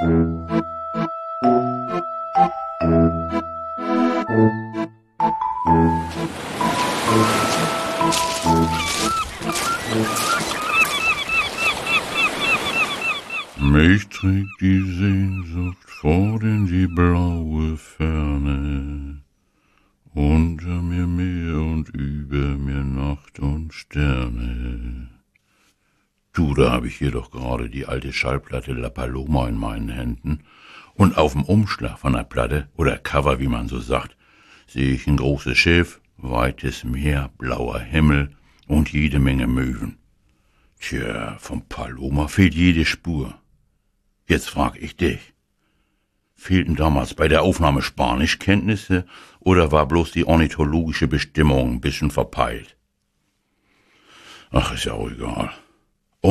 Mich trägt die Sehnsucht fort in die blaue Ferne, unter mir Meer und über da hab ich hier doch gerade die alte Schallplatte La Paloma in meinen Händen. Und auf dem Umschlag von der Platte, oder Cover, wie man so sagt, sehe ich ein großes Schiff, weites Meer, blauer Himmel und jede Menge Möwen. Tja, vom Paloma fehlt jede Spur. Jetzt frag ich dich. Fehlten damals bei der Aufnahme Spanischkenntnisse oder war bloß die ornithologische Bestimmung ein bisschen verpeilt? Ach, ist ja auch egal.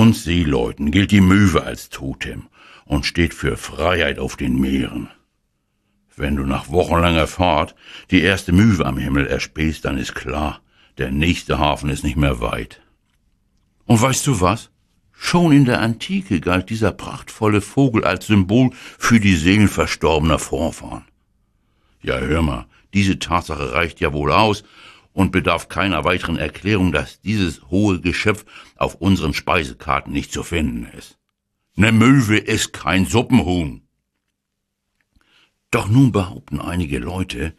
Uns Seeleuten gilt die Möwe als Totem und steht für Freiheit auf den Meeren. Wenn du nach wochenlanger Fahrt die erste Möwe am Himmel erspähst, dann ist klar, der nächste Hafen ist nicht mehr weit. Und weißt du was? Schon in der Antike galt dieser prachtvolle Vogel als Symbol für die Seelen verstorbener Vorfahren. Ja, hör mal, diese Tatsache reicht ja wohl aus und bedarf keiner weiteren Erklärung, dass dieses hohe Geschöpf auf unseren Speisekarten nicht zu finden ist. Ne Möwe ist kein Suppenhuhn. Doch nun behaupten einige Leute,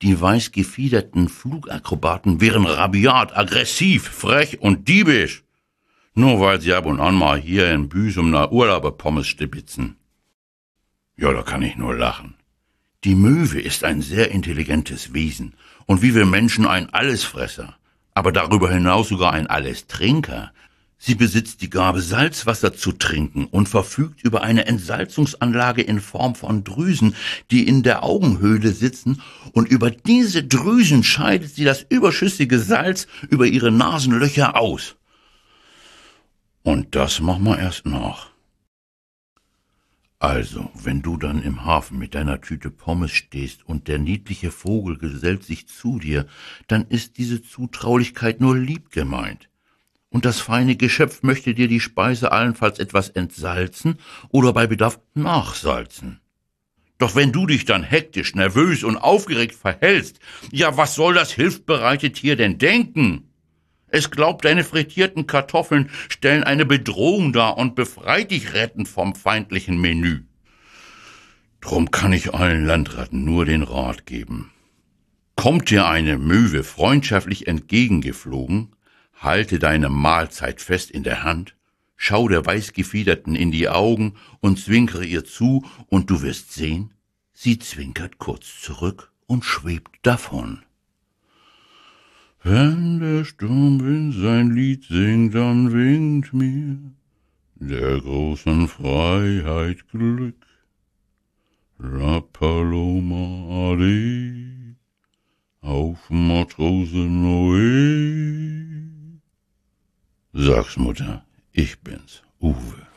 die weiß gefiederten Flugakrobaten wären rabiat, aggressiv, frech und diebisch. Nur weil sie ab und an mal hier in Büsum nach Urlauberpommes stibitzen. Ja, da kann ich nur lachen. Die Möwe ist ein sehr intelligentes Wesen und wie wir Menschen ein Allesfresser, aber darüber hinaus sogar ein Allestrinker. Sie besitzt die Gabe, Salzwasser zu trinken und verfügt über eine Entsalzungsanlage in Form von Drüsen, die in der Augenhöhle sitzen, und über diese Drüsen scheidet sie das überschüssige Salz über ihre Nasenlöcher aus. Und das machen wir erst nach. Also, wenn du dann im Hafen mit deiner Tüte Pommes stehst und der niedliche Vogel gesellt sich zu dir, dann ist diese Zutraulichkeit nur lieb gemeint. Und das feine Geschöpf möchte dir die Speise allenfalls etwas entsalzen oder bei Bedarf nachsalzen. Doch wenn du dich dann hektisch, nervös und aufgeregt verhältst, ja, was soll das hilfbereite Tier denn denken? Es glaubt, deine frittierten Kartoffeln stellen eine Bedrohung dar und befreit dich rettend vom feindlichen Menü. Drum kann ich allen Landratten nur den Rat geben. Kommt dir eine Möwe freundschaftlich entgegengeflogen, halte deine Mahlzeit fest in der Hand, schau der Weißgefiederten in die Augen und zwinkere ihr zu, und du wirst sehen, sie zwinkert kurz zurück und schwebt davon. Wenn der Sturmwind sein Lied singt, dann winkt mir der großen Freiheit Glück. La Paloma Ade, auf Matrose Noé. Sag's Mutter, ich bin's, Uwe.